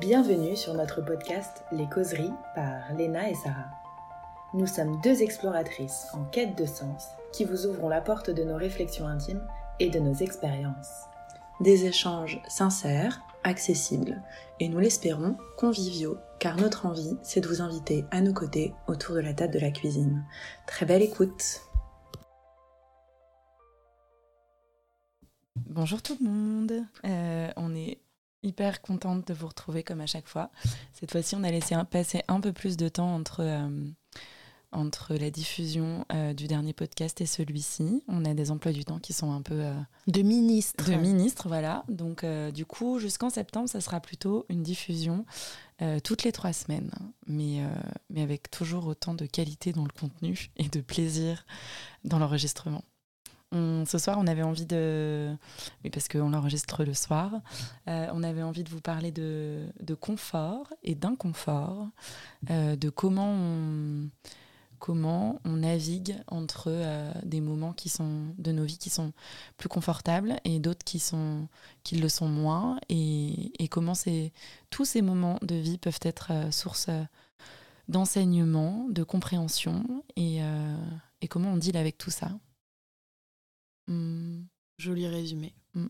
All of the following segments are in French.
Bienvenue sur notre podcast Les causeries par Léna et Sarah. Nous sommes deux exploratrices en quête de sens qui vous ouvrons la porte de nos réflexions intimes et de nos expériences. Des échanges sincères, accessibles et nous l'espérons conviviaux car notre envie c'est de vous inviter à nos côtés autour de la table de la cuisine. Très belle écoute Bonjour tout le monde, euh, on est hyper contente de vous retrouver comme à chaque fois. Cette fois-ci, on a laissé passer un peu plus de temps entre, euh, entre la diffusion euh, du dernier podcast et celui-ci. On a des emplois du temps qui sont un peu... de ministre. De ministre, voilà. Donc du coup, jusqu'en septembre, ça sera plutôt une diffusion toutes les trois semaines, mais, mais avec toujours autant de qualité dans le contenu et de plaisir dans l'enregistrement ce soir, on avait envie de, oui, parce qu'on l'enregistre le soir, euh, on avait envie de vous parler de, confort et d'inconfort, euh, de comment on, comment on navigue entre euh, des moments qui sont de nos vies qui sont plus confortables et d'autres qui qui le sont moins, et, et comment tous ces moments de vie peuvent être source d'enseignement, de compréhension, et, et comment on deal avec tout ça. Hmm. Joli résumé. Hmm.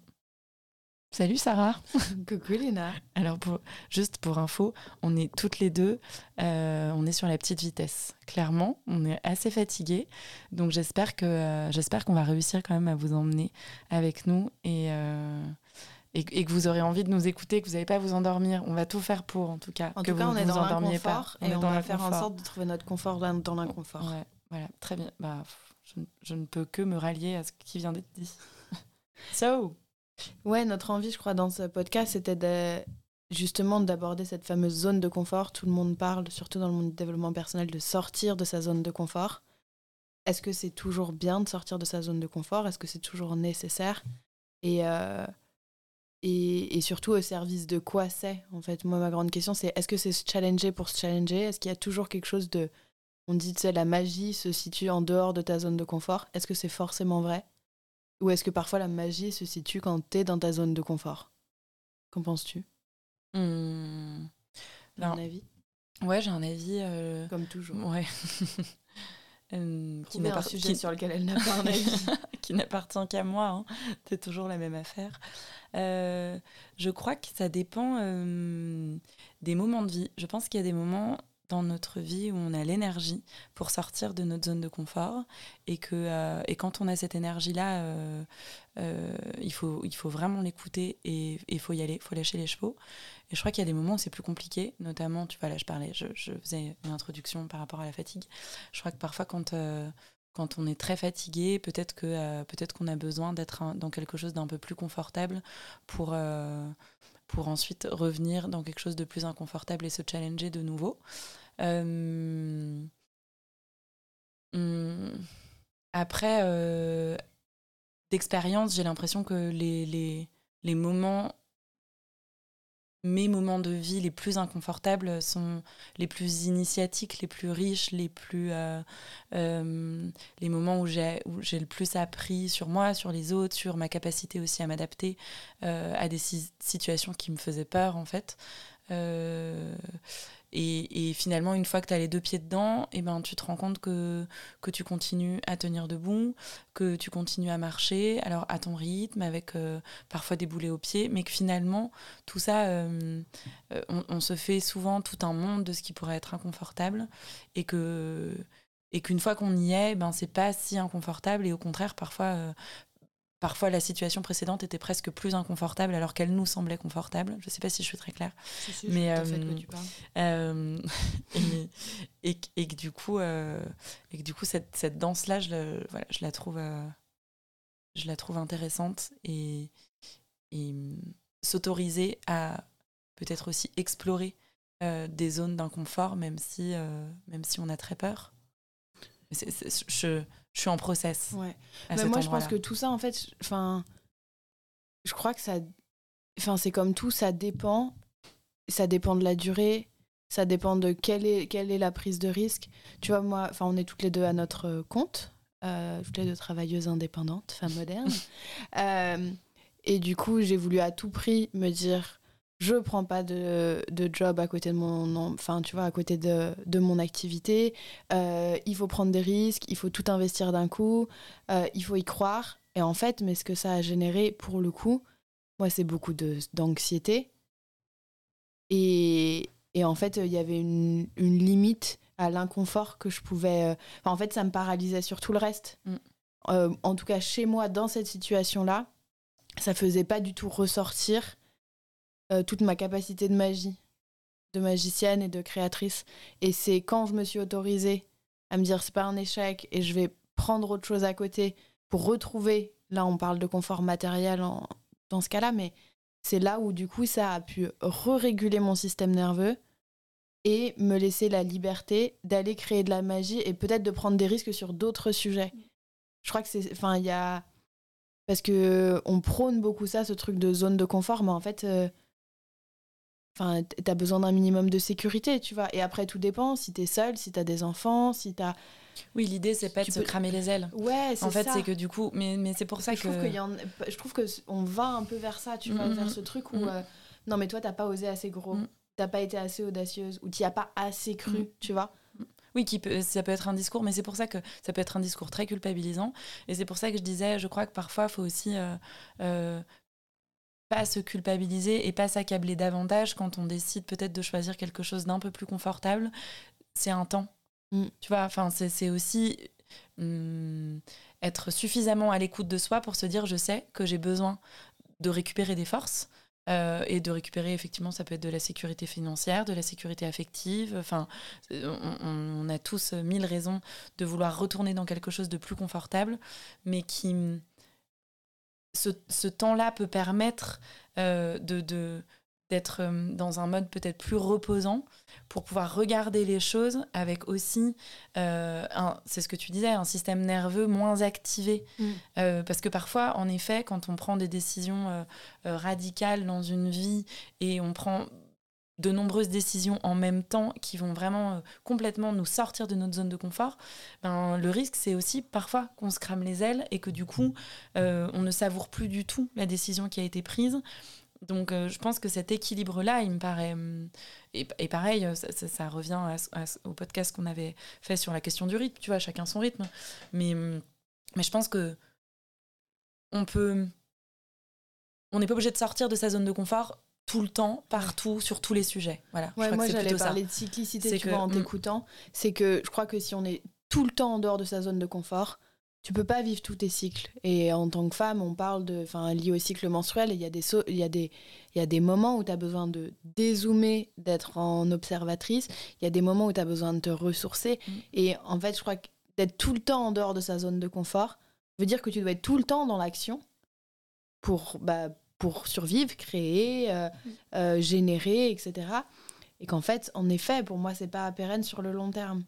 Salut Sarah. Coucou Léna. Alors pour, juste pour info, on est toutes les deux, euh, on est sur la petite vitesse. Clairement, on est assez fatigués, donc j'espère que euh, j'espère qu'on va réussir quand même à vous emmener avec nous et, euh, et, que vous aurez envie de nous écouter, que vous n'allez pas vous endormir. On va tout faire pour, en tout cas. En que tout cas, vous on est vous dans endormiez l'inconfort et on, va faire en sorte de trouver notre confort dans l'inconfort. Ouais, voilà, très bien. Bah, je, ne peux que me rallier à ce qui vient d'être dit. so Ouais, notre envie, je crois, dans ce podcast, c'était justement d'aborder cette fameuse zone de confort. Tout le monde parle, surtout dans le monde du développement personnel, de sortir de sa zone de confort. Est-ce que c'est toujours bien de sortir de sa zone de confort? Est-ce que c'est toujours nécessaire? Et, euh, et, et, surtout au service de quoi c'est En fait, moi, ma grande question, c'est est-ce que c'est se challenger pour se challenger? Est-ce qu'il y a toujours quelque chose de on dit, que la magie se situe en dehors de ta zone de confort. Est-ce que c'est forcément vrai? Ou est-ce que parfois la magie se situe quand tu es dans ta zone de confort? Qu'en penses-tu? Mmh. un avis? Ouais, j'ai un avis. Euh, Comme toujours. Ouais. euh, qui un sujet sur lequel elle n'a pas un avis. qui n'appartient qu'à moi. Hein. C'est toujours la même affaire. Euh, je crois que ça dépend des moments de vie. Je pense qu'il y a des moments dans notre vie où on a l'énergie pour sortir de notre zone de confort et que euh, et quand on a cette énergie là euh, euh, il faut il faut vraiment l'écouter et il faut y aller faut lâcher les chevaux. Et je crois qu'il y a des moments où c'est plus compliqué notamment tu vois là je parlais je, je, faisais une introduction par rapport à la fatigue. Je crois que parfois quand quand on est très fatigué, peut-être que peut-être qu'on a besoin d'être dans quelque chose d'un peu plus confortable pour pour ensuite revenir dans quelque chose de plus inconfortable et se challenger de nouveau. Euh, hmm, après, euh, d'expérience, j'ai l'impression que les, moments mes moments de vie les plus inconfortables sont les plus initiatiques, les plus riches, les plus euh, euh, les moments où j'ai le plus appris sur moi, sur les autres, sur ma capacité aussi à m'adapter euh, à des situations qui me faisaient peur en fait. Et, finalement, une fois que tu as les deux pieds dedans, et eh ben, tu te rends compte que, que tu continues à tenir debout, que tu continues à marcher, alors à ton rythme, avec euh, parfois des boulets aux pieds, mais que finalement, tout ça, euh, euh, on, se fait souvent tout un monde de ce qui pourrait être inconfortable, et que et qu'une fois qu'on y est, ben c'est pas si inconfortable. Et au contraire parfois Parfois, la situation précédente était presque plus inconfortable alors qu'elle nous semblait confortable. Je ne sais pas si je suis très claire. mais euh, fait que tu parles. Euh, et, et, que du coup, euh, et que du coup cette, cette danse-là, je, voilà, je, la trouve, je la trouve intéressante et, et s'autoriser à peut-être aussi explorer des zones d'inconfort, même, si même si on a très peur. je, je suis en process. Ouais. Mais moi, je pense que tout ça, en fait, enfin, je crois que ça, enfin, c'est comme tout, ça dépend, ça dépend de la durée, ça dépend de quelle est, quelle est la prise de risque. Tu vois, moi, enfin, on est toutes les deux à notre compte, euh, toutes les deux travailleuses indépendantes, femmes modernes. Euh, et du coup, j'ai voulu à tout prix me dire, je prends pas de, de, job à côté de mon enfin tu vois à côté de, de mon activité. Euh, il faut prendre des risques il faut tout investir d'un coup euh, il faut y croire. Et en fait mais ce que ça a généré pour le coup moi c'est beaucoup de d'anxiété. Et, et en fait il y avait une, une limite à l'inconfort que je pouvais euh, en fait ça me paralysait sur tout le reste. Mm. en tout cas chez moi dans cette situation là ça faisait pas du tout ressortir euh, toute ma capacité de magie, de magicienne et de créatrice. Et c'est quand je me suis autorisée à me dire c'est pas un échec et je vais prendre autre chose à côté pour retrouver, là on parle de confort matériel dans ce cas-là, mais c'est là où du coup ça a pu re-réguler mon système nerveux et me laisser la liberté d'aller créer de la magie et peut-être de prendre des risques sur d'autres sujets. Je crois que c'est. Enfin, il y a. Parce que on prône beaucoup ça, ce truc de zone de confort, mais en fait, euh, Enfin, t'as besoin d'un minimum de sécurité, tu vois. Et après, tout dépend si t'es seul, si t'as des enfants, si t'as. Oui, l'idée, c'est pas de se cramer les ailes. Ouais, c'est En fait, c'est que du coup, mais, mais c'est pour ça je que. Trouve y en... Je trouve qu'on va un peu vers ça, tu vois, vers ce truc où. Euh, non, mais toi, t'as pas osé assez gros, mm. t'as pas été assez audacieuse, ou t'y as pas assez cru, mm. tu vois. Oui, qui peut, ça peut être un discours, mais c'est pour ça que ça peut être un discours très culpabilisant. Et c'est pour ça que je disais, je crois que parfois, il faut aussi euh, euh, pas se culpabiliser et pas s'accabler davantage quand on décide peut-être de choisir quelque chose d'un peu plus confortable. C'est un temps. Mm. Tu vois, enfin, c'est aussi mm, être suffisamment à l'écoute de soi pour se dire je sais que j'ai besoin de récupérer des forces. Euh, et de récupérer effectivement ça peut être de la sécurité financière de la sécurité affective enfin on, on a tous mille raisons de vouloir retourner dans quelque chose de plus confortable mais qui ce, temps-là peut permettre euh, de, d'être euh, dans un mode peut-être plus reposant pour pouvoir regarder les choses avec aussi, euh, c'est ce que tu disais, un système nerveux moins activé. Mm. parce que parfois, en effet, quand on prend des décisions radicales dans une vie et on prend de nombreuses décisions en même temps qui vont vraiment euh, complètement nous sortir de notre zone de confort, ben, le risque c'est aussi parfois qu'on se crame les ailes et que du coup euh, on ne savoure plus du tout la décision qui a été prise. Donc euh, je pense que cet équilibre-là, il me paraît... Et, pareil, ça, revient au podcast qu'on avait fait sur la question du rythme, tu vois, chacun son rythme. Mais, mais je pense que on peut... On n'est pas obligé de sortir de sa zone de confort tout le temps, partout, sur tous les sujets. Voilà. moi, j'allais parler de cyclicité, tu vois, en mm. t'écoutant. C'est que je crois que si on est tout le temps en dehors de sa zone de confort, tu peux pas vivre tous tes cycles. Et en tant que femme, on parle de, enfin, lié au cycle menstruel, il y a des, il y a des, il y a des moments où tu as besoin de dézoomer, d'être en observatrice. Il y a des moments où tu as besoin de te ressourcer. Mm. Et en fait, je crois que d'être tout le temps en dehors de sa zone de confort veut dire que tu dois être tout le temps dans l'action pour, bah, pour survivre, créer, euh, euh, générer, etc. Et qu'en fait, en effet, pour moi, c'est pas pérenne sur le long terme.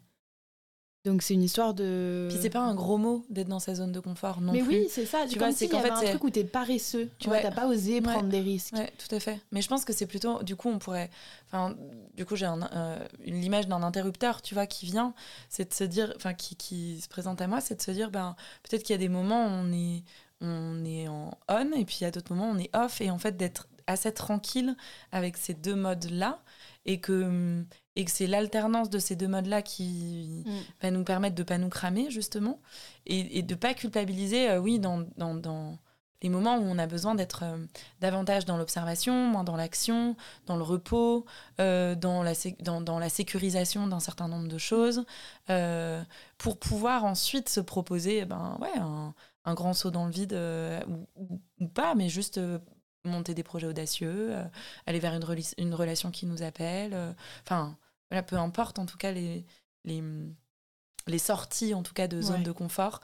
Donc c'est une histoire de. Puis c'est pas un gros mot d'être dans sa zone de confort non mais plus. Mais oui, c'est ça. Tu vois, c'est qu'en fait, un truc où t'es paresseux. Tu vois, t'as pas osé prendre des risques. Ouais, tout à fait. Mais je pense que c'est plutôt, du coup, on pourrait, enfin, du coup, j'ai euh, l'image d'un interrupteur, tu vois, qui vient, c'est de se dire, enfin, qui, qui se présente à moi, c'est de se dire, ben, peut-être qu'il y a des moments où on est, on est en on et puis a d'autres moments on est off et en fait d'être assez tranquille avec ces deux modes là et que et que c'est l'alternance de ces deux modes là qui mm. va nous permettre de pas nous cramer justement et, et de pas culpabiliser euh, oui dans, dans, dans, les moments où on a besoin d'être euh, davantage dans l'observation, moins dans l'action, dans le repos, euh, dans, la dans, dans, la sécurisation d'un certain nombre de choses, pour pouvoir ensuite se proposer ben, ouais, un, un grand saut dans le vide euh, ou, pas, mais juste euh, monter des projets audacieux, euh, aller vers une, une, relation qui nous appelle. Enfin, voilà, peu importe en tout cas les, les, les sorties en tout cas de zones de confort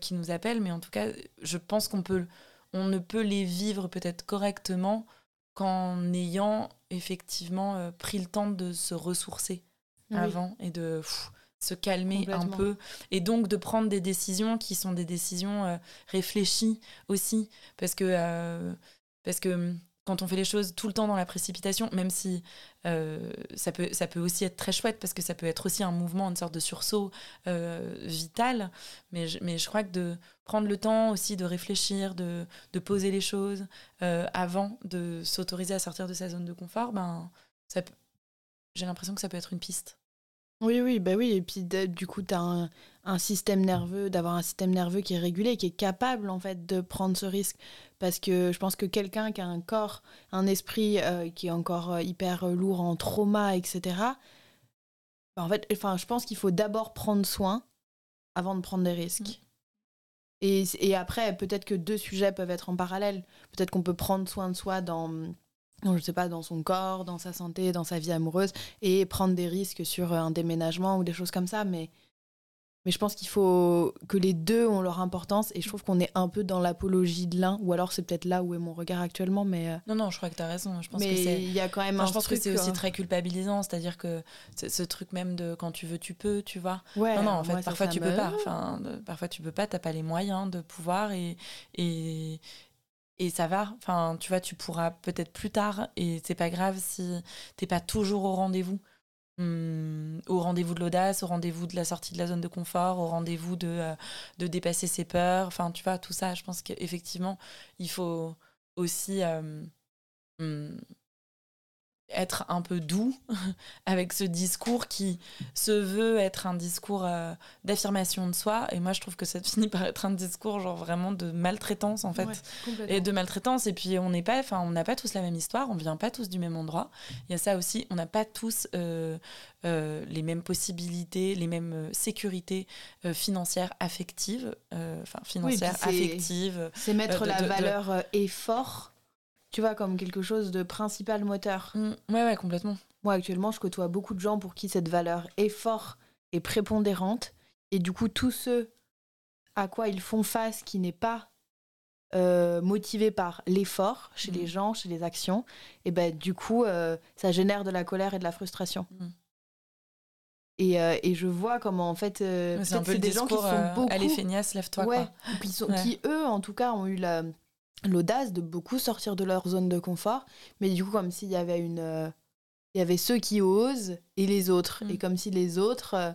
qui nous appellent, mais en tout cas, je pense qu'on peut, on ne peut les vivre peut-être correctement qu'en ayant effectivement pris le temps de se ressourcer avant et de se calmer un peu et donc de prendre des décisions qui sont des décisions euh, réfléchies aussi parce que euh, parce que hum, quand on fait les choses tout le temps dans la précipitation, même si euh, ça, peut, ça peut aussi être très chouette parce que ça peut être aussi un mouvement, une sorte de sursaut euh, vital. Mais je, mais je crois que de prendre le temps aussi de réfléchir, de, de poser les choses euh, avant de s'autoriser à sortir de sa zone de confort, ben, j'ai l'impression que ça peut être une piste. Oui, oui, bah oui. Et puis du coup, tu as un, un, système nerveux, d'avoir un système nerveux qui est régulé, qui est capable en fait de prendre ce risque. Parce que je pense que quelqu'un qui a un corps, un esprit euh, qui est encore euh, hyper lourd en trauma, etc. Bah, en fait, enfin, je pense qu'il faut d'abord prendre soin avant de prendre des risques. Mm. Et, et, après, peut-être que deux sujets peuvent être en parallèle. Peut-être qu'on peut prendre soin de soi dans je sais pas, dans son corps, dans sa santé, dans sa vie amoureuse, et prendre des risques sur un déménagement ou des choses comme ça. Mais, mais je pense qu'il faut que les deux ont leur importance, et je trouve qu'on est un peu dans l'apologie de l'un, ou alors c'est peut-être là où est mon regard actuellement. Mais euh, non, non, je crois que tu as raison. Je pense mais il y a quand même. je pense que c'est aussi euh, très culpabilisant, c'est-à-dire que ce truc même de quand tu veux, tu peux, tu vois. Ouais, non, non, en fait, parfois tu peux pas. Enfin, parfois tu peux pas, t'as pas les moyens de pouvoir et et et ça va. Enfin, tu vois, tu pourras peut-être plus tard et c'est pas grave si t'es pas toujours au rendez-vous. Hmm, au rendez-vous de l'audace, au rendez-vous de la sortie de la zone de confort, au rendez-vous de, euh, de dépasser ses peurs. Enfin, tu vois, tout ça, je pense qu'effectivement, il faut aussi euh, hmm, être un peu doux avec ce discours qui se veut être un discours euh, d'affirmation de soi. Et moi je trouve que ça finit par être un discours genre vraiment de maltraitance en fait. Et de maltraitance. Et puis on n'est pas enfin on n'a pas tous la même histoire. On vient pas tous du même endroit. Il y a ça aussi. On n'a pas tous euh, euh, les mêmes possibilités les mêmes sécurités financières affectives enfin financières affectives c'est mettre la valeur effort tu vois, comme quelque chose de principal moteur. Mm. ouais, ouais, complètement. Moi, actuellement, je côtoie beaucoup de gens pour qui cette valeur est forte et prépondérante. Et du coup, tous ceux à quoi ils font face qui n'est pas euh, motivé par l'effort chez les mm. gens, chez les actions, et ben du coup, euh, ça génère de la colère et de la frustration. Mm. Et, euh, et, je vois comment en fait c'est un peu des gens qui sont beaucoup allez feignasse lève-toi ouais, Qui, sont, qui eux en tout cas ont eu la l'audace de beaucoup sortir de leur zone de confort, mais du coup comme s'il y avait une... Euh, il y avait ceux qui osent et les autres. Et mm. comme si les autres, euh,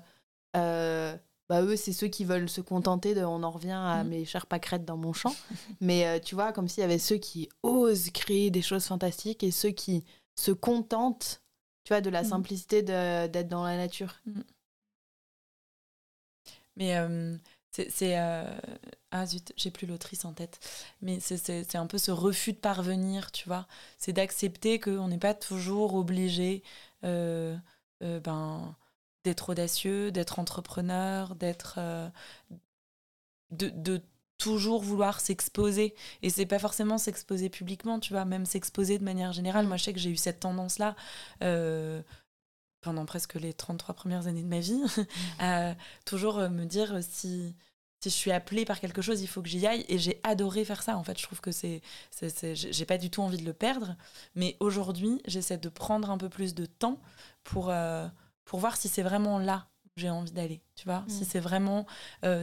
euh, bah eux, c'est ceux qui veulent se contenter de... On en revient à mm. mes chères pâquerettes dans mon champ. mais tu vois, comme s'il y avait ceux qui osent créer des choses fantastiques et ceux qui se contentent, tu vois, de la mm. simplicité d'être dans la nature. Mais c'est. Euh, ah zut, j'ai plus l'autrice en tête. Mais c'est un peu ce refus de parvenir, tu vois. C'est d'accepter qu'on n'est pas toujours obligé euh, euh, ben, d'être audacieux, d'être entrepreneur, d'être. de, de toujours vouloir s'exposer. Et c'est pas forcément s'exposer publiquement, tu vois, même s'exposer de manière générale. Moi, je sais que j'ai eu cette tendance-là pendant presque les 33 premières années de ma vie, à toujours euh, me dire euh, si, si je suis appelée par quelque chose, il faut que j'y aille. Et j'ai adoré faire ça. En fait, je trouve que c'est. J'ai pas du tout envie de le perdre. Mais aujourd'hui, j'essaie de prendre un peu plus de temps pour, euh, pour voir si c'est vraiment là où j'ai envie d'aller. Tu vois Si mm. c'est vraiment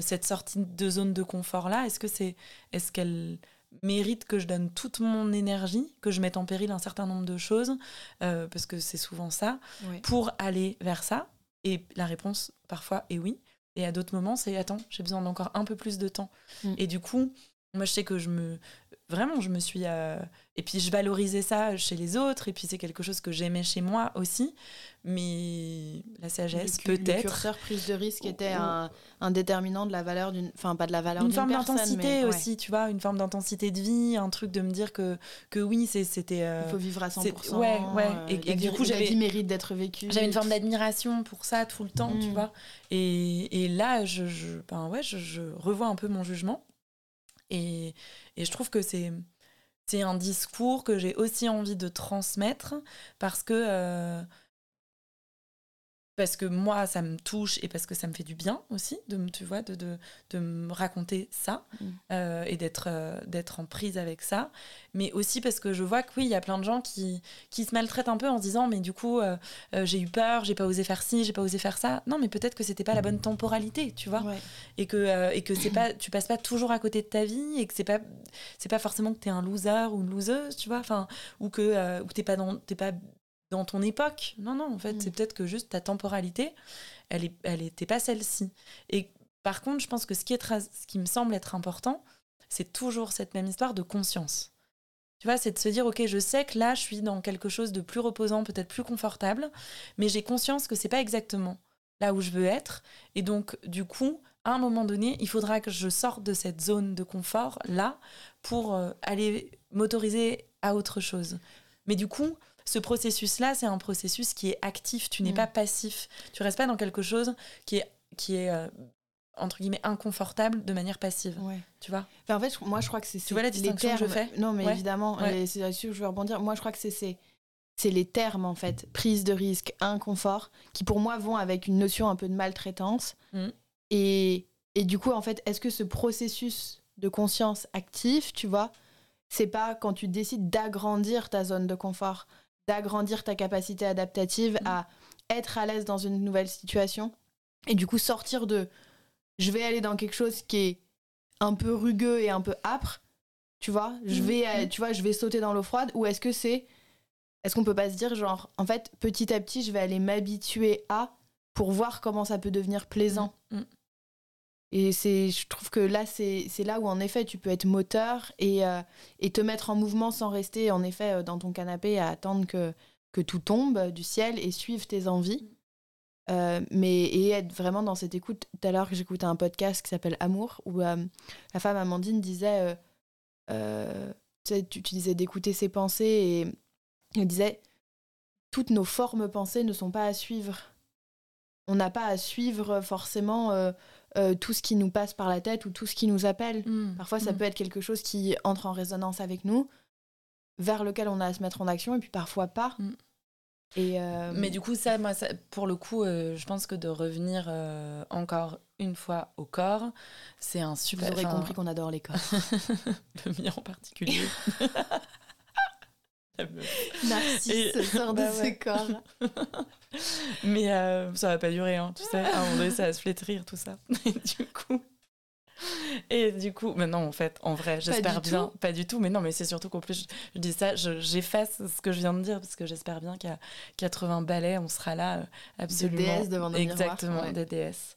cette sortie de zone de confort-là, est-ce que c'est. Est-ce qu'elle mérite que je donne toute mon énergie, que je mette en péril un certain nombre de choses, euh, parce que c'est souvent ça, pour aller vers ça. Et la réponse, parfois, est oui. Et à d'autres moments, c'est attends, j'ai besoin d'encore un peu plus de temps. Mm. Et du coup, moi, je sais que je me. Vraiment, je me suis. Euh, et puis, je valorisais ça chez les autres. Et puis, c'est quelque chose que j'aimais chez moi aussi. Mais la sagesse, peut-être. Le curseur prise de risque était un, un, déterminant de la valeur d'une. Enfin, pas de la valeur d'une personne. Une forme d'intensité aussi, tu vois. Une forme d'intensité de vie. Un truc de me dire que, que oui, c'était. Euh, Il faut vivre à 100%. Ouais, ouais. Euh, et, et du coup, j'avais. La vie mérite d'être vécue. J'avais une forme d'admiration pour ça tout le temps, tu mm. vois. Et, et là, je, je, ben ouais, je, je revois un peu mon jugement. Et, je trouve que c'est c'est un discours que j'ai aussi envie de transmettre parce que euh, parce que moi, ça me touche et parce que ça me fait du bien aussi, de, me- tu vois, de, de, de me raconter ça Mm. euh, et d'être euh, d'être en prise avec ça. Mais aussi parce que je vois que oui, il y a plein de gens qui, qui se maltraitent un peu en se disant, mais du coup, euh, j'ai eu peur, j'ai pas osé faire ci, j'ai pas osé faire ça. Non, mais peut-être que c'était pas la bonne temporalité, tu vois Ouais. et que et que c'est pas tu passes pas toujours à côté de ta vie et que c'est pas c'est pas forcément que t'es un loser ou une loseuse tu vois enfin ou que ou que t'es pas dans t'es pas dans ton époque non non en fait Mm. c'est peut-être que juste ta temporalité elle est elle était pas celle-ci et par contre je pense que ce qui est ce qui me semble être important c'est toujours cette même histoire de conscience tu vois, c'est de se dire, ok, je sais que là, je suis dans quelque chose de plus reposant, peut-être plus confortable, mais j'ai conscience que c'est pas exactement là où je veux être. Et donc, du coup, à un moment donné, il faudra que je sorte de cette zone de confort là pour euh, aller m'autoriser à autre chose. Mais du coup, ce processus-là, c'est un processus qui est actif. Tu n'es Mm. pas passif. Tu restes pas dans quelque chose qui est qui est euh, entre guillemets inconfortable de manière passive. Ouais. Tu vois? Enfin, en fait, moi, je crois que c'est. Tu vois la distinction que je fais? Non, mais Ouais. évidemment, Ouais. c'est là-dessus que je veux rebondir. Moi, je crois que c'est- c'est. Les termes, en fait, prise de risque, inconfort, qui pour moi vont avec une notion un peu de maltraitance. Mhm. Et, et du coup, en fait, est-ce que ce processus de conscience actif, tu vois, c'est pas quand tu décides d'agrandir ta zone de confort, d'agrandir ta capacité adaptative Mhm. à être à l'aise dans une nouvelle situation, et du coup sortir de je vais aller dans quelque chose qui est un peu rugueux et un peu âpre, tu vois, je Mhm. vais, euh, tu vois, je vais sauter dans l'eau froide, ou est-ce que c'est, est-ce qu'on peut pas se dire genre, en fait, petit à petit, je vais aller m'habituer à pour voir comment ça peut devenir plaisant. Et je trouve que là, c'est là où en effet, tu peux être moteur et, euh, et te mettre en mouvement sans rester en effet euh, dans ton canapé à attendre que, que tout tombe du ciel et suivre tes envies. Euh, mais et être vraiment dans cette écoute. Tout à l'heure, j'écoutais un podcast qui s'appelle Amour, où euh, la femme Amandine disait, euh, euh, tu disais d'écouter ses pensées, et elle disait, toutes nos formes pensées ne sont pas à suivre. On n'a pas à suivre forcément euh, tout ce qui nous passe par la tête ou tout ce qui nous appelle. Parfois, ça Mm. peut être quelque chose qui entre en résonance avec nous, vers lequel on a à se mettre en action, et puis parfois pas. Mm. Et euh, Mais du coup, ça, moi, ça- pour le coup, euh, je pense que de revenir euh, encore une fois au corps, c'est un vous super. aurez enfin, compris qu'on adore les corps. le mien en particulier. Narcisse sort de bah ce corps. Mais euh, ça va pas durer, hein, tu sais. À un moment donné, ça va se flétrir, tout ça. Et du coup. Et du coup, mais non, en fait, en vrai, j'espère bien. tout Pas du tout, mais non, mais c'est surtout qu'en plus, je, je dis ça, je- j'efface ce que je viens de dire, parce que j'espère bien qu'à 80 balais, on sera là, euh, absolument. déesses devant nos miroirs, Exactement, ouais. des déesses.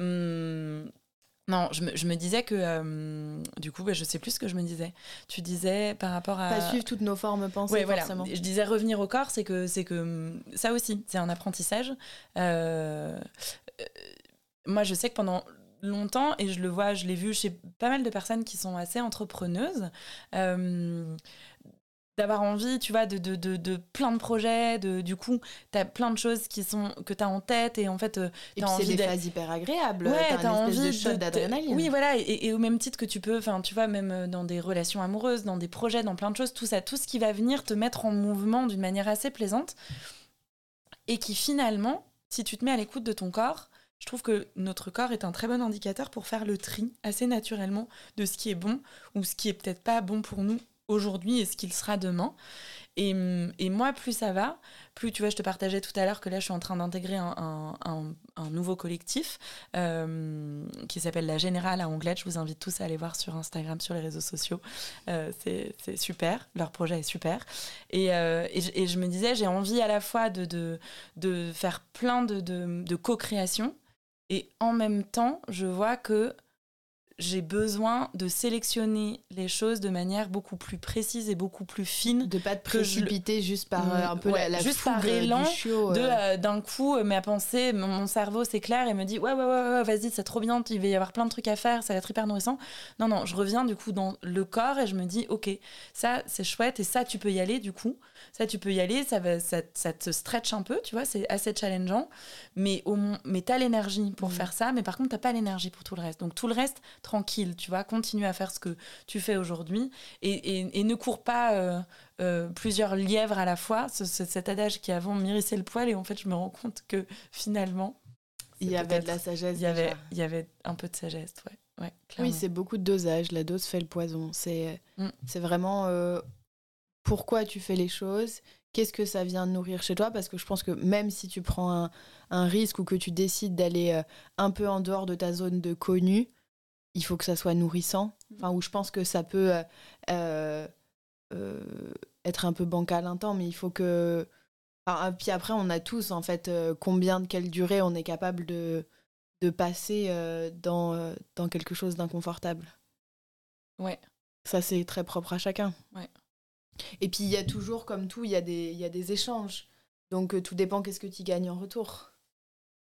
Hum, non, je me, je me disais que, euh, du coup, bah, je sais plus ce que je me disais. Tu disais par rapport à. Pas suivre toutes nos formes pensées, Ouais, voilà. forcément. Je disais revenir au corps, c'est que c'est que hum, ça aussi, c'est un apprentissage. Euh, euh, moi, je sais que pendant longtemps, et je le vois, je l'ai vu chez pas mal de personnes qui sont assez entrepreneuses. euh, d'avoir envie, tu vois, de, de, de, de plein de projets, de, du coup, tu as plein de choses qui sont, que tu as en tête et en fait, euh, Et t'as puis c'est envie des phases hyper agréables. Ouais, t'as t'as un envie de shot de- d'adrénaline. Oui, voilà, et, et au même titre que tu peux, enfin, tu vois, même euh, dans des relations amoureuses, dans des projets, dans plein de choses, tout ça, tout ce qui va venir te mettre en mouvement d'une manière assez plaisante, et qui finalement, si tu te mets à l'écoute de ton corps, je trouve que notre corps est un très bon indicateur pour faire le tri assez naturellement de ce qui est bon ou ce qui est peut-être pas bon pour nous aujourd'hui et ce qu'il sera demain. Et, hum, et moi, plus ça va, plus, tu vois, je te partageais tout à l'heure que là, je suis en train d'intégrer un, un- nouveau collectif euh, qui s'appelle La Générale à Anglette. Je vous invite tous à aller voir sur Instagram, sur les réseaux sociaux. Euh, c'est super, leur projet est super. Et, euh, et je me disais, j'ai envie à la fois de, de, de faire plein de, de, de co-création et en même temps, je vois que j'ai besoin de sélectionner les choses de manière beaucoup plus précise et beaucoup plus fine De pas te je précipiter juste par euh, un peu Ouais, la, la juste par élan euh. euh, d'un coup euh, ma pensée mon, cerveau s'éclaire et me dit ouais ouais ouais, ouais vas-y c'est trop bien il va y avoir plein de trucs à faire ça va être hyper nourrissant non non je reviens du coup dans le corps et je me dis ok ça c'est chouette et ça tu peux y aller du coup ça tu peux y aller ça va ça, ça te stretch un peu tu vois c'est assez challengeant mais au mais t'as l'énergie pour Mhm. faire ça mais par contre t'as pas l'énergie pour tout le reste donc tout le reste tranquille, tu vois, continue à faire ce que tu fais aujourd'hui et, ne cours pas euh, euh, plusieurs lièvres à la fois. C'est cet adage qui avant m'irrissait le poil et en fait je me rends compte que finalement il y avait de la sagesse. Il y avait, il y avait un peu de sagesse, ouais. ouais oui, c'est beaucoup de dosage. La dose fait le poison. C'est mm. c'est vraiment euh, pourquoi tu fais les choses, qu'est-ce que ça vient nourrir chez toi? Parce que je pense que même si tu prends un, un risque ou que tu décides d'aller un peu en dehors de ta zone de connu, il faut que ça soit nourrissant. Enfin, où je pense que ça peut euh, euh, euh, être un peu bancal un temps, mais il faut que. Enfin, puis après, on a tous, en fait, combien de quelle durée on est capable de, de passer dans, dans quelque chose d'inconfortable. Ouais. Ça, c'est très propre à chacun. Ouais. Et puis, il y a toujours, comme tout, il y, a des, y a des échanges. Donc, tout dépend qu'est-ce que tu gagnes en retour.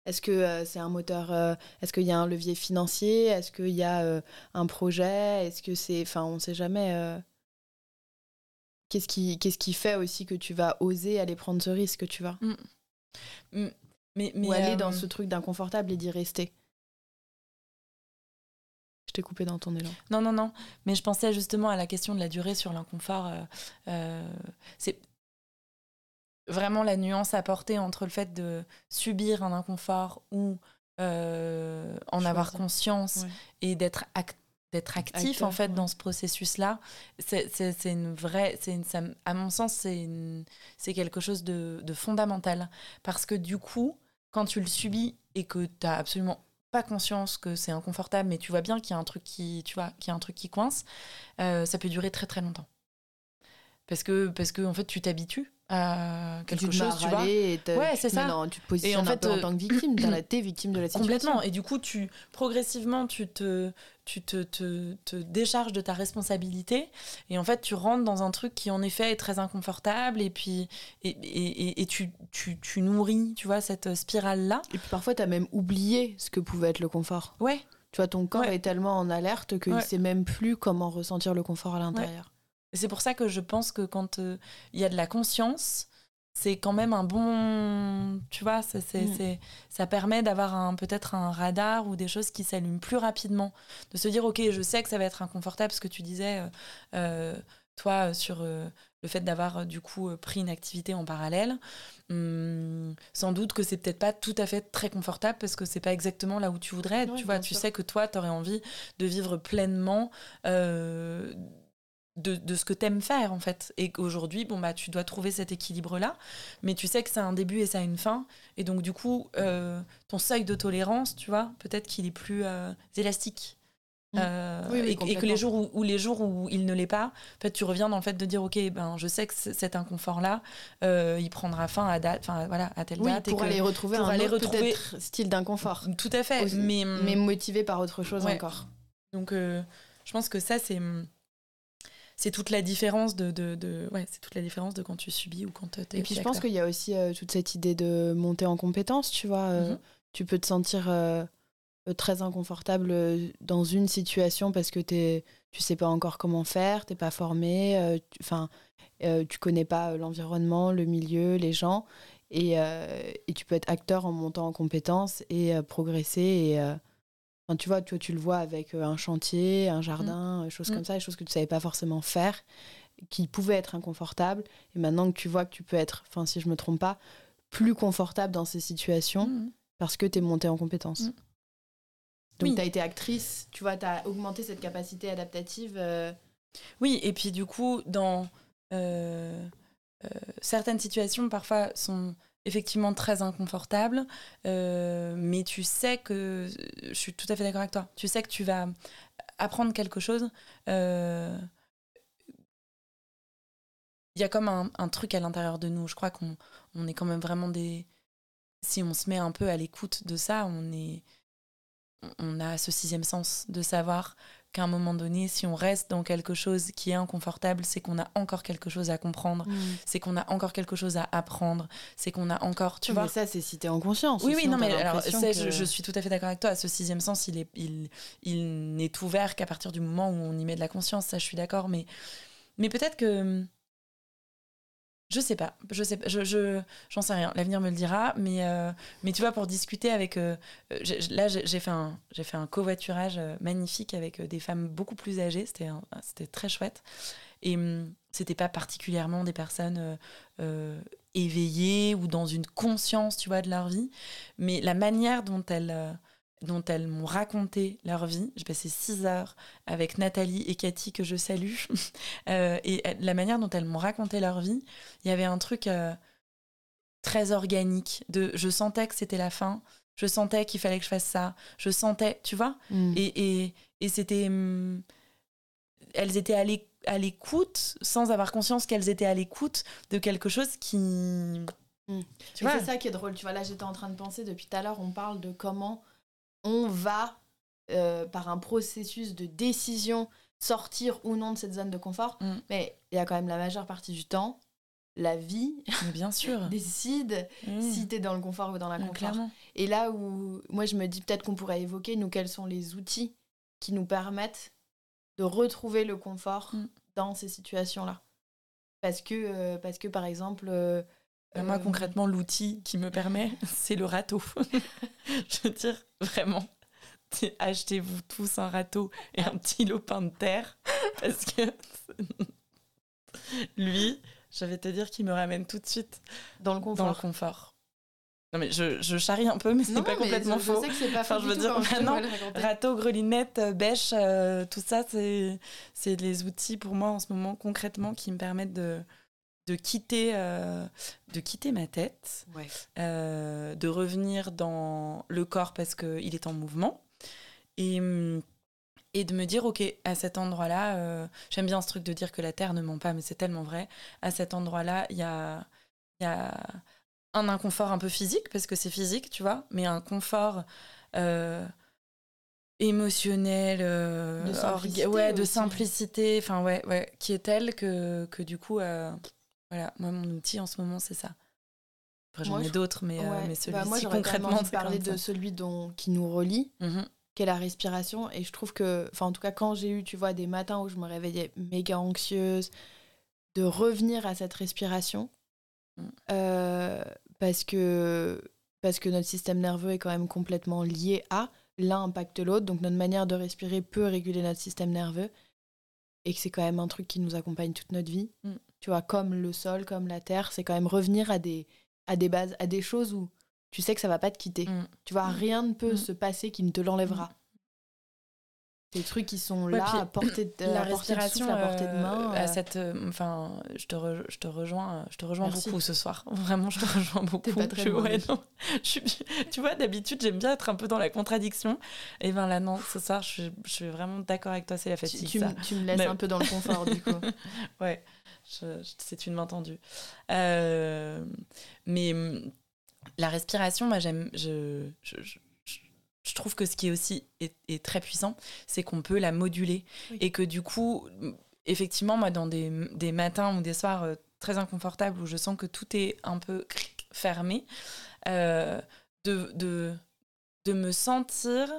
Est-ce que euh, c'est un moteur euh, Est-ce qu'il y a un levier financier? Est-ce qu'il y a euh, un projet? Est-ce que c'est. Enfin, on ne sait jamais. Qu'est-ce qui, qu'est-ce qui fait aussi que tu vas oser aller prendre ce risque, tu vois? Mm. Mm. Mais, mais, Ou aller dans ce truc d'inconfortable et d'y rester Je t'ai coupé dans ton élan. Non, non, non. Mais je pensais justement à la question de la durée sur l'inconfort. c'est vraiment la nuance à porter entre le fait de subir un inconfort ou euh, en avoir conscience et d'être d'être actif en fait dans ce processus là c'est une vraie c'est à mon sens c'est c'est quelque chose de, de, fondamental. Parce que du coup quand tu le subis et que tu as absolument pas conscience que c'est inconfortable mais tu vois bien qu'il y a un truc qui tu vois qu'il y a un truc qui coince euh, ça peut durer très très longtemps. Parce que parce que en fait tu t'habitues à quelque chose tu vois. ouais c'est ça. tu te positionnes en, fait, en tant que victime t'es victime de la situation. Complètement. Et du coup tu progressivement tu te tu te, te, te, décharges de ta responsabilité. Et en fait tu rentres dans un truc qui en effet est très inconfortable. Et puis et, et, et tu, tu, tu, nourris tu vois cette spirale là et puis parfois tu as même oublié ce que pouvait être le confort. Ouais. Tu vois ton corps est tellement en alerte qu'il ne sait même plus comment ressentir le confort à l'intérieur c'est pour ça que je pense que quand euh, il y a de la conscience, c'est quand même un bon tu vois ça, mm. ça permet d'avoir un, peut-être un radar ou des choses qui s'allument plus rapidement. De se dire ok je sais que ça va être inconfortable ce que tu disais euh, euh, toi sur le fait d'avoir du coup pris une activité en parallèle. Hum, sans doute que c'est peut-être pas tout à fait très confortable parce que c'est pas exactement là où tu voudrais. Être tu vois tu sais que toi tu aurais envie de vivre pleinement de, ce que t'aimes faire en fait. Et qu'aujourd'hui bon bah tu dois trouver cet équilibre là mais tu sais que c'est un début et ça a une fin. Et donc du coup euh, ton seuil de tolérance tu vois peut-être qu'il est plus euh, élastique. Mmh. euh, et, que les jours où, les jours où il ne l'est pas peut-être tu reviens dans le fait de dire ok ben je sais que cet inconfort là il prendra fin à date enfin voilà à telle date pour aller retrouver un aller retrouver style d'inconfort. Tout à fait mais mais motivé par autre chose encore. Donc je pense que ça c'est c'est toute la différence de, de, ouais, c'est toute la différence de quand tu subis ou quand tu es Et puis je pense qu'il y a aussi euh, toute cette idée de monter en compétence, tu vois. Euh, mhm. Tu peux te sentir euh, très inconfortable dans une situation parce que es, tu sais pas encore comment faire, t'es pas formé, enfin, tu, tu connais pas l'environnement, le milieu, les gens. Et, et, tu peux être acteur en montant en compétence et progresser et tu vois, tu, tu le vois avec euh, un chantier, un jardin, mmh. Choses mmh. comme ça, des choses que tu savais pas forcément faire, qui pouvaient être inconfortables. Et maintenant que tu vois que tu peux être, enfin, si je me trompe pas, plus confortable dans ces situations mmh. parce que tu es monté en compétence. Donc, tu as été actrice, tu vois, tu as augmenté cette capacité adaptative. Euh. Oui, et puis du coup, dans certaines situations, parfois, sont effectivement très inconfortable, euh, mais tu sais que, je suis tout à fait d'accord avec toi, tu sais que tu vas apprendre quelque chose. Euh, il y a comme un, truc à l'intérieur de nous. Je crois qu'on on est quand même vraiment des... Si on se met un peu à l'écoute de ça, on est... On a ce sixième sens de savoir qu'à un moment donné, si on reste dans quelque chose qui est inconfortable, c'est qu'on a encore quelque chose à comprendre, mm. c'est qu'on a encore quelque chose à apprendre, c'est qu'on a encore, tu vois. Mais ça, c'est si t'es en conscience. Oui, oui, non, mais alors, je, suis tout à fait d'accord avec toi. Ce sixième sens, il est, il, il n'est ouvert qu'à partir du moment où on y met de la conscience. Ça, je suis d'accord. Mais, mais peut-être que Je sais pas, je sais pas, je, je j'en sais rien. L'avenir me le dira, mais euh, mais tu vois pour discuter avec euh, euh, là j'ai fait un j'ai fait un covoiturage magnifique avec des femmes beaucoup plus âgées. C'était c'était très chouette. Et hum, c'était pas particulièrement des personnes éveillées ou dans une conscience tu vois de leur vie, mais la manière dont elles dont elles m'ont raconté leur vie. J'ai passé six heures avec Nathalie et Cathy que je salue. Euh, et euh, la manière dont elles m'ont raconté leur vie, il y avait un truc euh, très organique. De, je sentais que c'était la fin. Je sentais qu'il fallait que je fasse ça. Je sentais, tu vois? Mm. Et, et, et c'était. hum, elles étaient à l'é- à l'écoute sans avoir conscience qu'elles étaient à l'écoute de quelque chose qui. Tu Et vois? c'est ça qui est drôle. Tu vois, là, j'étais en train de penser depuis tout à l'heure, on parle de comment on va, euh, par un processus de décision, sortir ou non de cette zone de confort. Mm. Mais il y a quand même la majeure partie du temps, la vie Mais bien sûr. décide Mmh. si t'es dans le confort ou dans Ah, l'inconfort. clairement. Et là où moi je me dis peut-être qu'on pourrait évoquer, nous, quels sont les outils qui nous permettent de retrouver le confort Mm. dans ces situations-là. Parce que, euh, parce que par exemple... euh, Bah, Moi, concrètement, l'outil qui me permet, c'est le râteau. Je veux dire, vraiment, achetez-vous tous un râteau et un petit lopin de terre. Parce que lui, je vais te dire qu'il me ramène tout de suite Dans le dans le confort. confort. Non, mais je, je charrie un peu, mais c'est pas complètement je, faux. Je sais que c'est pas Enfin, je veux dire, maintenant, le raconter. Râteau, grelinette, euh, bêche, euh, tout ça, c'est c'est les outils pour moi en ce moment concrètement qui me permettent de, de, quitter, euh, de quitter ma tête, Ouais. euh, de revenir dans le corps parce qu'il est en mouvement et, et de me dire, ok, à cet endroit-là, euh, j'aime bien ce truc de dire que la Terre ne ment pas, mais c'est tellement vrai, à cet endroit-là, il y a, y a un inconfort un peu physique, parce que c'est physique, tu vois, mais un confort émotionnel, euh, De simplicité ouais, de simplicité, enfin ouais, ouais, qui est tel que, que du coup, euh, voilà, moi mon outil en ce moment c'est ça. Après j'en ai d'autres, mais, euh, Ouais. mais Bah, celui-ci moi, même concrètement, c'est parler de celui dont, qui nous relie, Mhm. qu'est la respiration. Et je trouve que, enfin, en tout cas, quand j'ai eu, tu vois, des matins où je me réveillais méga anxieuse, de revenir à cette respiration, Mm. euh, parce que parce que notre système nerveux est quand même complètement lié à l'un impacte l'autre, donc notre manière de respirer peut réguler notre système nerveux, et que c'est quand même un truc qui nous accompagne toute notre vie. Mm. Tu vois, comme le sol, comme la terre, c'est quand même revenir à des à des bases, à des choses où tu sais que ça va pas te quitter. Mm. Tu vois, Mm. rien ne peut se passer qui ne te l'enlèvera. Des trucs qui sont Ouais, là, puis à portée de, la à portée de respiration souffle, à portée de euh, main. à cette euh, enfin je te re- je te rejoins je te rejoins Merci. beaucoup ce soir vraiment je te rejoins beaucoup pas très Je- loin, ouais, mais- non. Je suis- tu vois d'habitude j'aime bien être un peu dans la contradiction et ben là non ce soir je, suis- je suis vraiment d'accord avec toi c'est la fatigue tu ça me- tu me laisses Mais- un peu dans le confort, du coup. ouais, c'est une main tendue. Euh, mais hum, la respiration, moi j'aime, je, je, je- je- trouve que ce qui est aussi est, est très puissant, c'est qu'on peut la moduler Oui. et que du coup, effectivement, moi dans des, des matins ou des soirs euh, très inconfortables où je sens que tout est un peu fermé, euh, de, de, de me sentir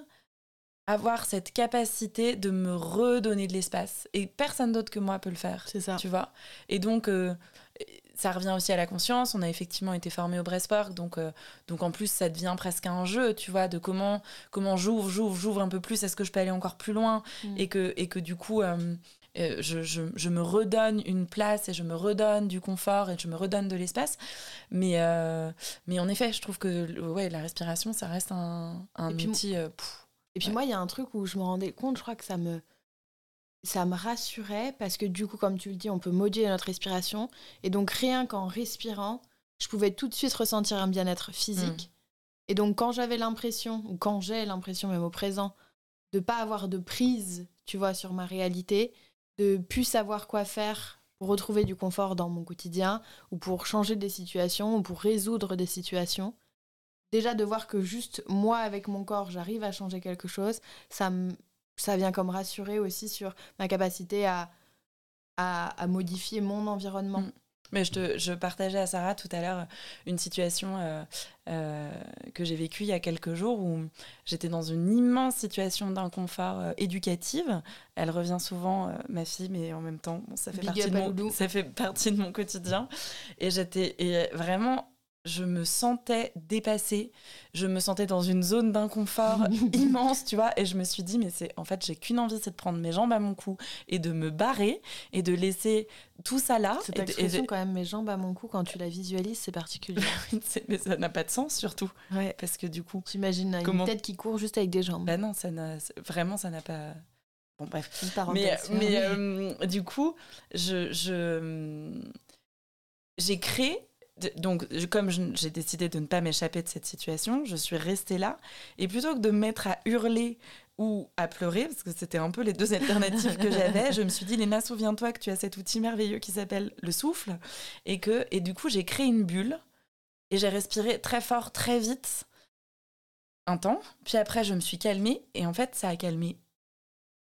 avoir cette capacité de me redonner de l'espace. Et personne d'autre que moi peut le faire. C'est ça. Tu vois Et donc, euh, ça revient aussi à la conscience. On a effectivement été formé au Breastwork, donc, euh, donc en plus, ça devient presque un jeu, tu vois, de comment, comment j'ouvre, j'ouvre, j'ouvre un peu plus. Est-ce que je peux aller encore plus loin Mm. et, que, et que du coup, euh, euh, je, je, je me redonne une place et je me redonne du confort et je me redonne de l'espace. Mais, euh, mais en effet, je trouve que ouais, la respiration, ça reste un, un Et puis, outil. pff, Et puis Ouais. moi, il y a un truc où je me rendais compte, je crois que ça me, ça me rassurait parce que du coup, comme tu le dis, on peut moduler notre respiration. Et donc, rien qu'en respirant, je pouvais tout de suite ressentir un bien-être physique. Et donc, quand j'avais l'impression, ou quand j'ai l'impression, même au présent, de pas avoir de prise, tu vois, sur ma réalité, de plus savoir quoi faire pour retrouver du confort dans mon quotidien, ou pour changer des situations, ou pour résoudre des situations, déjà de voir que juste moi avec mon corps j'arrive à changer quelque chose ça me ça vient comme rassurer aussi sur ma capacité à à, à modifier mon environnement Mm. Mais je, te, je partageais à Sarah tout à l'heure une situation euh, euh, que j'ai vécue il y a quelques jours où j'étais dans une immense situation d'inconfort euh, éducative. Elle revient souvent, ma fille, mais en même temps, bon, ça, fait Big partie de mon, ça fait partie de mon quotidien. Et j'étais et vraiment je me sentais dépassée, je me sentais dans une zone d'inconfort immense, tu vois, et je me suis dit, mais c'est en fait, j'ai qu'une envie, c'est de prendre mes jambes à mon cou et de me barrer et de laisser tout ça là. Cette et de- et de- expression, quand même, mes jambes à mon cou, quand tu la visualises, c'est particulier. Mais ça n'a pas de sens surtout, ouais. parce que du coup, J'imagine une Comment- tête qui court juste avec des jambes. bah non, ça vraiment, ça n'a pas. Bon bref. Une Mais, parenthèse. mais euh, du coup, je, je- j'ai créé. Donc, comme j'ai décidé de ne pas m'échapper de cette situation, je suis restée là. Et plutôt que de me mettre à hurler ou à pleurer, parce que c'était un peu les deux alternatives que j'avais, je me suis dit, Léna, souviens-toi que tu as cet outil merveilleux qui s'appelle le souffle. Et, que, et du coup, j'ai créé une bulle. Et j'ai respiré très fort, très vite, un temps. Puis après, je me suis calmée. Et en fait, ça a calmé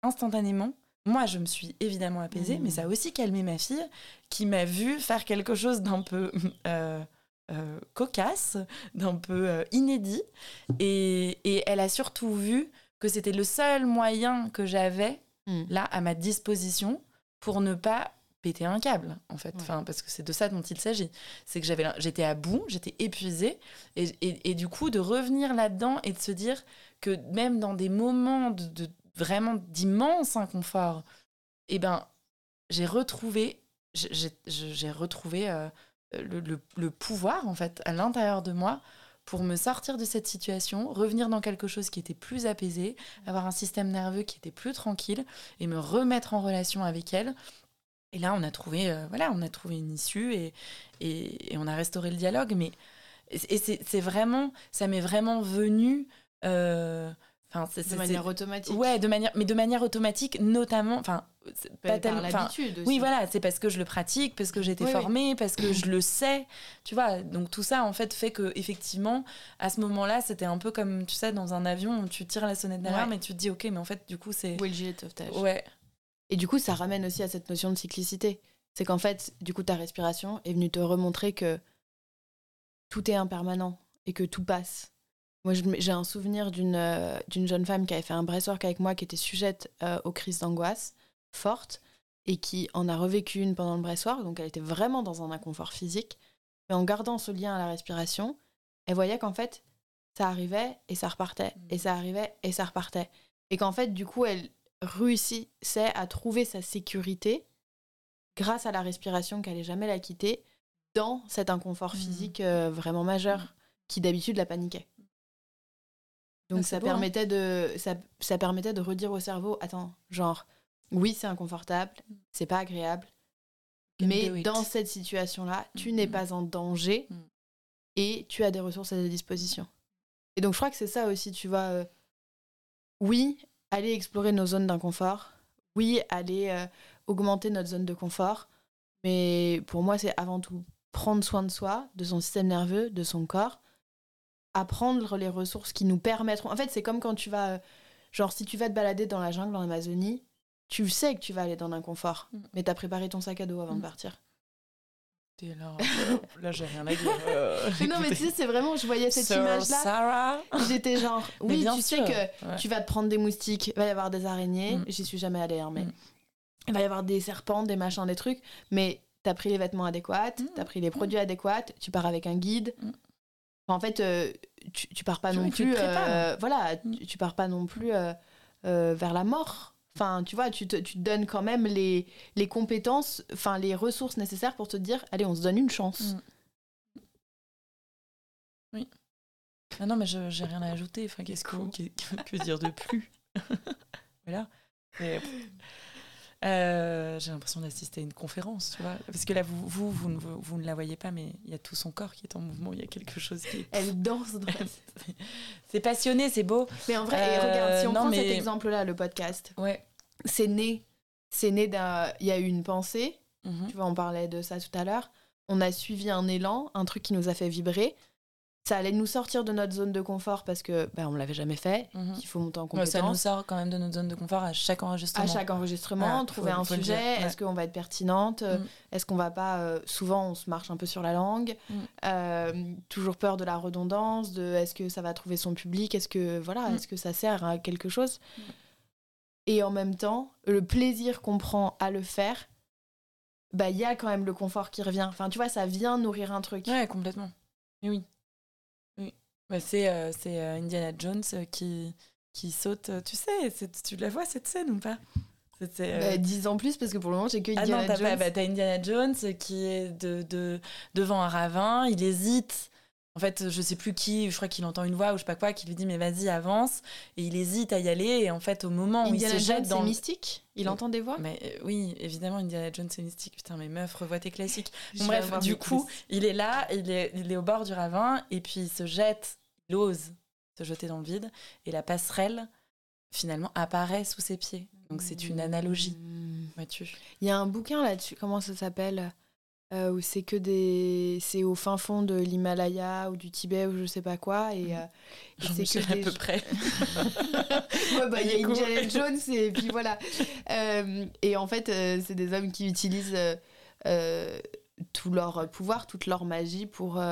instantanément. Moi, je me suis évidemment apaisée, mais ça a aussi calmé ma fille qui m'a vu faire quelque chose d'un peu euh, euh, cocasse, d'un peu euh, inédit. Et, et elle a surtout vu que c'était le seul moyen que j'avais Mm. là à ma disposition pour ne pas péter un câble en fait Ouais. enfin parce que c'est de ça dont il s'agit c'est que j'avais j'étais à bout j'étais épuisée et, et, et du coup de revenir là-dedans et de se dire que même dans des moments de, de- vraiment d'immense inconfort eh ben j'ai retrouvé j'ai- retrouvé euh, le, le- pouvoir en fait à l'intérieur de moi pour me sortir de cette situation, revenir dans quelque chose qui était plus apaisé, avoir un système nerveux qui était plus tranquille et me remettre en relation avec elle. Et là, on a trouvé, euh, voilà, on a trouvé une issue et, et, et on a restauré le dialogue. Mais et c'est vraiment, ça m'est vraiment venu. euh, Enfin, c'est- de c'est- manière c'est- automatique. Ouais, de manière, mais de manière automatique, notamment. Enfin, pas tellement. l'habitude aussi. oui, voilà, c'est parce que je le pratique, parce que j'ai été Oui, oui. formée, parce que je le sais, tu vois. Donc tout ça, en fait, fait que effectivement, à ce moment-là, c'était un peu comme, tu sais, dans un avion, où tu tires la sonnette d'alarme Ouais. et tu te dis, ok, mais en fait, du coup, c'est. Où est le gilet de sauvetage Ouais, Et du coup, ça ramène aussi à cette notion de cyclicité. C'est qu'en fait, du coup, ta respiration est venue te remontrer que tout est impermanent et que tout passe. Moi, j'ai un souvenir d'une euh, d'une jeune femme qui avait fait un breathwork avec moi, qui était sujette euh, aux crises d'angoisse fortes et qui en a revécu une pendant le breathwork. Donc, elle était vraiment dans un inconfort physique. Mais en gardant ce lien à la respiration, elle voyait qu'en fait, ça arrivait et ça repartait, et ça arrivait et ça repartait. Et qu'en fait, du coup, elle réussissait à trouver sa sécurité grâce à la respiration qu'elle n'allait jamais la quitter dans cet inconfort Mhm. physique euh, vraiment majeur qui d'habitude la paniquait. Donc Ah, ça beau, hein. permettait de ça, ça permettait de redire au cerveau attends genre oui c'est inconfortable c'est pas agréable Can mais dans cette situation là tu n'es pas en danger Mhm. et tu as des ressources à ta disposition et donc je crois que c'est ça aussi tu vois euh, oui aller explorer nos zones d'inconfort oui aller euh, augmenter notre zone de confort mais pour moi c'est avant tout prendre soin de soi de son système nerveux de son corps apprendre les ressources qui nous permettront en fait c'est comme quand tu vas euh, genre si tu vas te balader dans la jungle en Amazonie tu sais que tu vas aller dans l'inconfort Mm. mais t'as préparé ton sac à dos avant de Mm. partir Et là, euh, là j'ai rien à dire. euh, Mais non mais tu sais c'est vraiment je voyais cette Sir image là Sarah. j'étais genre oui bien tu sais que Ouais. tu vas te prendre des moustiques, il va y avoir des araignées, Mm. j'y suis jamais allée, hein, mais Mm. il va y avoir des serpents, des machins, des trucs, mais t'as pris les vêtements adéquats, t'as pris les produits adéquats, tu pars avec un guide. En fait, tu, tu pars pas Oui, non plus, euh, voilà, tu, tu pars pas non plus euh, vers la mort. Enfin, tu vois, tu te, tu te donnes quand même les, les compétences, enfin les ressources nécessaires pour te dire, allez, on se donne une chance. Mm. Ah non, mais je j'ai rien à ajouter. Enfin, qu'est-ce que, que, que dire de plus? Voilà. Euh, j'ai l'impression d'assister à une conférence, tu vois. Parce que là, vous, vous, vous, ne, vous ne la voyez pas, mais il y a tout son corps qui est en mouvement. Il y a quelque chose qui. Elle danse dans la- c'est passionné, c'est beau. Mais en vrai, et Euh, regarde, si on non, prend mais- cet exemple-là, le podcast, Ouais. c'est né. C'est né d'un. Il y a eu une pensée. Mhm. Tu vois, on parlait de ça tout à l'heure. On a suivi un élan, un truc qui nous a fait vibrer. Ça allait nous sortir de notre zone de confort parce que ben, on l'avait jamais fait, Mhm. qu'il faut monter en compétence. ça nous sort quand même de notre zone de confort à chaque enregistrement. à chaque enregistrement, trouver un sujet, ouais. est-ce qu'on va être pertinente, euh, Mm. est-ce qu'on va pas, euh, souvent on se marche un peu sur la langue, Mm. euh, toujours peur de la redondance, de est-ce que ça va trouver son public, est-ce que, voilà, Mm. est-ce que ça sert à quelque chose Et en même temps, le plaisir qu'on prend à le faire, bah il y a quand même le confort qui revient. Enfin, tu vois, ça vient nourrir un truc. Ouais, complètement. Mais oui. Bah, c'est euh, euh, Indiana Jones euh, qui, qui saute. Tu sais, tu la vois cette scène ou pas? Bah, dis en plus parce que pour le moment j'ai que Ah Indiana non, t'as pas, Jones. bah, t'as Indiana Jones qui est de, de- devant un ravin, il hésite. En fait, je sais plus qui, je crois qu'il entend une voix ou je sais pas quoi, qui lui dit mais vas-y avance. Et il hésite à y aller. Et en fait, au moment où Indiana il se jette dans mystique? Il entend des voix? Mais euh, oui, évidemment, Indiana Jones c'est mystique. Putain, mais meuf, revois tes classiques. Bon, bref, du coup, plus. il est là, il est, il est au bord du ravin, et puis il se jette, il ose se jeter dans le vide, et la passerelle, finalement, apparaît sous ses pieds. Donc c'est une analogie, Mm. vois-tu. Il y a un bouquin là-dessus, comment ça s'appelle Euh, Où c'est que des. C'est au fin fond de l'Himalaya ou du Tibet ou je sais pas quoi. Et, Mhm. euh, et c'est que à des. peu près. Ouais, bah, il y a. Indiana Jones et puis voilà. Euh, et en fait, c'est des hommes qui utilisent tout leur pouvoir, toute leur magie pour,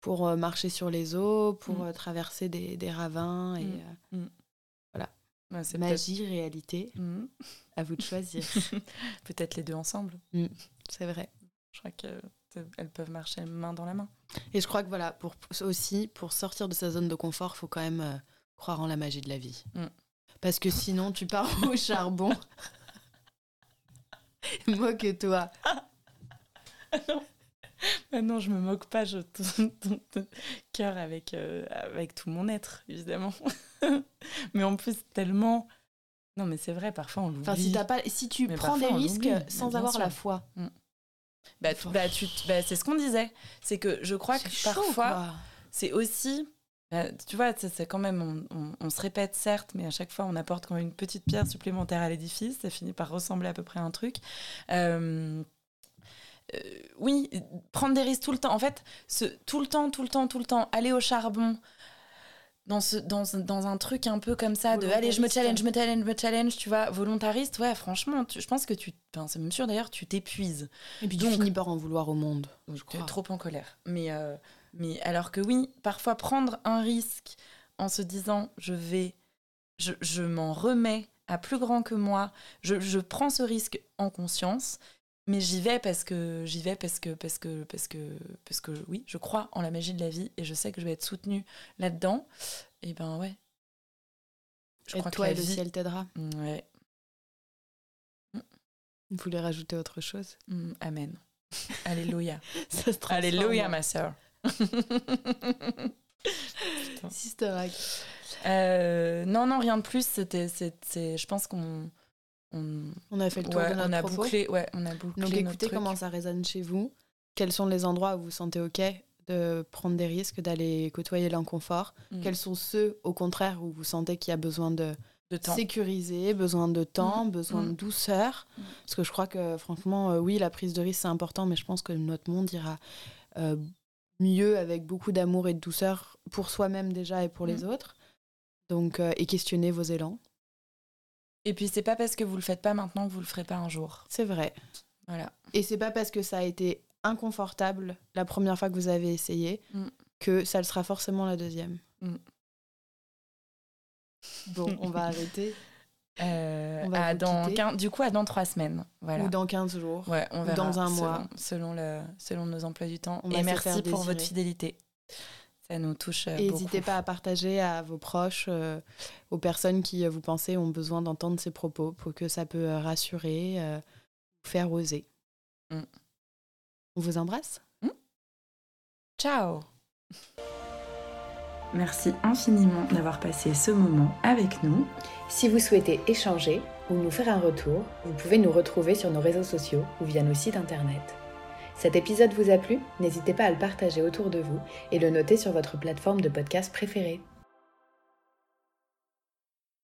pour euh, marcher sur les eaux, pour Mm. euh, traverser des, des ravins. Et, Mm. euh, Ouais, c'est magie, réalité, à vous de choisir. Peut-être les deux ensemble. c'est vrai. Je crois qu'elles peuvent marcher main dans la main. Et je crois que voilà, pour aussi, pour sortir de sa zone de confort, faut quand même euh, croire en la magie de la vie. Mm. Parce que sinon, tu pars au charbon. Moque-toi. Ah non, je me moque pas, je ton cœur avec, euh, avec tout mon être, évidemment. mais en plus, tellement. Non, mais c'est vrai, parfois on l'oublie. Enfin, si, t'as pas, si tu Mais prends des risques sans avoir sûr. la foi. Bah, tu- bah, tu- bah, c'est ce qu'on disait. C'est que je crois que chaud, parfois, c'est aussi. bah, tu vois, c'est c'est quand même. On, on- on se répète, certes, mais à chaque fois, on apporte quand même une petite pierre supplémentaire à l'édifice. Ça finit par ressembler à peu près à un truc. Euh, euh, oui, prendre des risques tout le temps. En fait, ce, tout le temps, tout le temps, tout le temps, aller au charbon. Dans, ce, dans, dans un truc un peu comme ça, de allez, je me challenge, je me challenge, je me challenge, tu vois, volontariste, ouais, franchement, tu- je pense que tu. Enfin, c'est même sûr d'ailleurs, tu t'épuises. Et puis Donc- tu finis par en vouloir au monde. Je Tu es crois. trop en colère. Mais, euh, mais alors que oui, parfois prendre un risque en se disant je vais, je, je m'en remets à plus grand que moi, je, je prends ce risque en conscience, mais j'y vais parce que j'y vais parce que parce que parce que parce que oui, je crois en la magie de la vie et je sais que je vais être soutenue là-dedans. Et ben ouais. Je et crois toi que et le vie, ciel t'aidera. ouais, Vous voulez rajouter autre chose? Mm, amen. Alléluia. Ça se Alléluia, ma sœur. Sister. Euh, non, non, rien de plus. C'était, je pense qu'on, on, On a fait le tour ouais, de notre on a propos. bouclé, ouais, on a bouclé. Donc écoutez comment ça résonne chez vous. Quels sont les endroits où vous sentez OK de prendre des risques, d'aller côtoyer l'inconfort? Mm. Quels sont ceux, au contraire, où vous sentez qu'il y a besoin de de temps. sécuriser, besoin de temps, besoin de Mhm. douceur? Parce que je crois que, franchement, euh, oui, la prise de risque, c'est important, mais je pense que notre monde ira euh, mieux avec beaucoup d'amour et de douceur pour soi-même déjà et pour les autres. Donc, euh, et questionner vos élans. Et puis c'est pas parce que vous le faites pas maintenant que vous le ferez pas un jour. C'est vrai. Voilà. Et c'est pas parce que ça a été inconfortable la première fois que vous avez essayé Mm. que ça le sera forcément la deuxième. Mm. Bon, on va arrêter. Euh, On va à dans du coup, à dans trois semaines. Voilà. Ou dans 15 jours. Ouais, on ou dans un selon- mois. selon le, selon nos emplois du temps. On Et merci pour votre fidélité. Ça nous touche euh, Et n'hésitez pas à partager à vos proches, euh, aux personnes qui, euh, vous pensez, ont besoin d'entendre ces propos pour que ça peut rassurer, euh, vous faire oser. Mm. On vous embrasse Ciao. Merci infiniment d'avoir passé ce moment avec nous. Si vous souhaitez échanger ou nous faire un retour, vous pouvez nous retrouver sur nos réseaux sociaux ou via nos sites internet. Cet épisode vous a plu? N'hésitez pas à le partager autour de vous et le noter sur votre plateforme de podcast préférée.